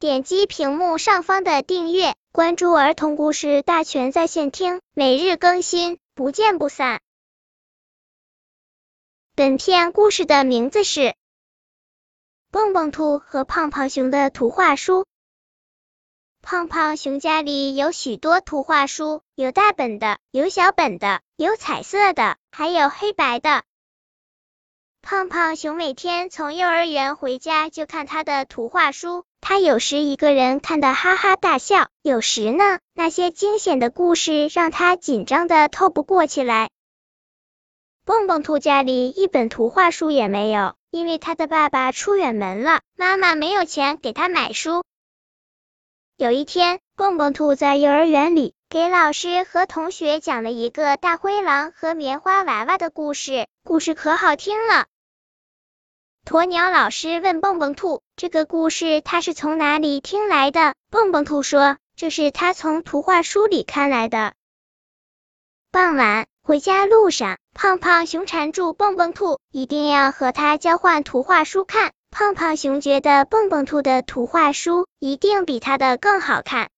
点击屏幕上方的订阅，关注儿童故事大全在线听，每日更新，不见不散。本片故事的名字是《蹦蹦兔和胖胖熊的图画书》。胖胖熊家里有许多图画书，有大本的，有小本的，有彩色的，还有黑白的。胖胖熊每天从幼儿园回家就看他的图画书，他有时一个人看得哈哈大笑，有时呢，那些惊险的故事让他紧张的透不过气来。蹦蹦兔家里一本图画书也没有，因为他的爸爸出远门了，妈妈没有钱给他买书。有一天，蹦蹦兔在幼儿园里给老师和同学讲了一个大灰狼和棉花娃娃的故事，故事可好听了。鸵鸟老师问蹦蹦兔：“这个故事他是从哪里听来的？”蹦蹦兔说：“这是他从图画书里看来的。”傍晚回家路上，胖胖熊缠住蹦蹦兔，一定要和他交换图画书看。胖胖熊觉得蹦蹦兔的图画书一定比他的更好看。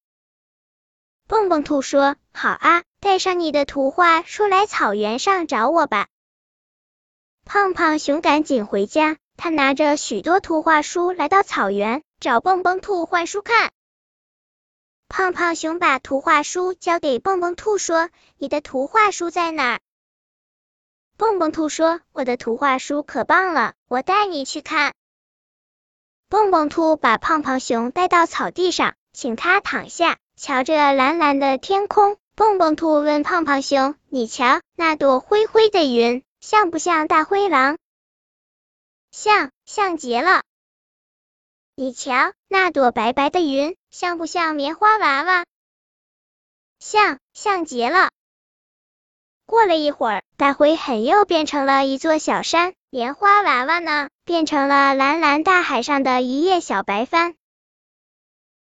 蹦蹦兔说：“好啊，带上你的图画书来草原上找我吧。”胖胖熊赶紧回家。他拿着许多图画书来到草原，找蹦蹦兔换书看。胖胖熊把图画书交给蹦蹦兔，说：“你的图画书在哪？”蹦蹦兔说：“我的图画书可棒了，我带你去看。”蹦蹦兔把胖胖熊带到草地上，请他躺下，瞧着蓝蓝的天空。蹦蹦兔问胖胖熊：“你瞧，那朵灰灰的云，像不像大灰狼？”像像极了，你瞧那朵白白的云，像不像棉花娃娃？像像极了。过了一会儿，大灰很又变成了一座小山，棉花娃娃呢，变成了蓝蓝大海上的一叶小白帆。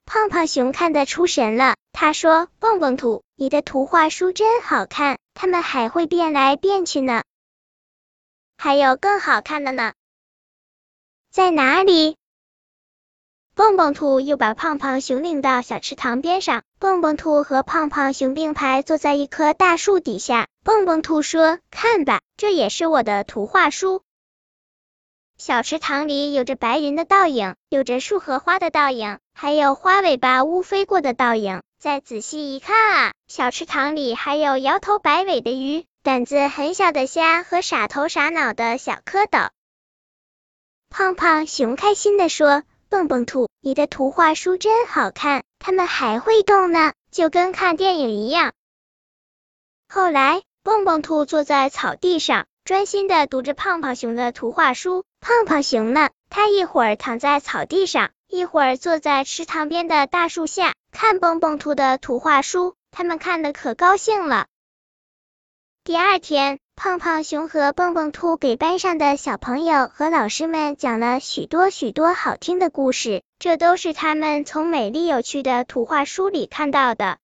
胖胖熊看得出神了，他说：“蹦蹦兔，你的图画书真好看，它们还会变来变去呢，还有更好看的呢。”在哪里？蹦蹦兔又把胖胖熊领到小池塘边上。蹦蹦兔和胖胖熊并排坐在一棵大树底下。蹦蹦兔说：“看吧，这也是我的图画书。”小池塘里有着白云的倒影，有着树和花的倒影，还有花尾巴乌飞过的倒影。再仔细一看啊，小池塘里还有摇头摆尾的鱼，胆子很小的虾和傻头傻脑的小蝌蚪。胖胖熊开心地说：“蹦蹦兔，你的图画书真好看，它们还会动呢，就跟看电影一样。”后来，蹦蹦兔坐在草地上，专心的读着胖胖熊的图画书。胖胖熊呢，他一会儿躺在草地上，一会儿坐在池塘边的大树下，看蹦蹦兔的图画书。他们看的可高兴了。第二天。胖胖熊和蹦蹦兔给班上的小朋友和老师们讲了许多许多好听的故事，这都是他们从美丽有趣的图画书里看到的。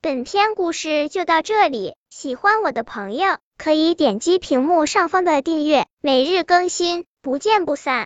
本篇故事就到这里，喜欢我的朋友可以点击屏幕上方的订阅，每日更新，不见不散。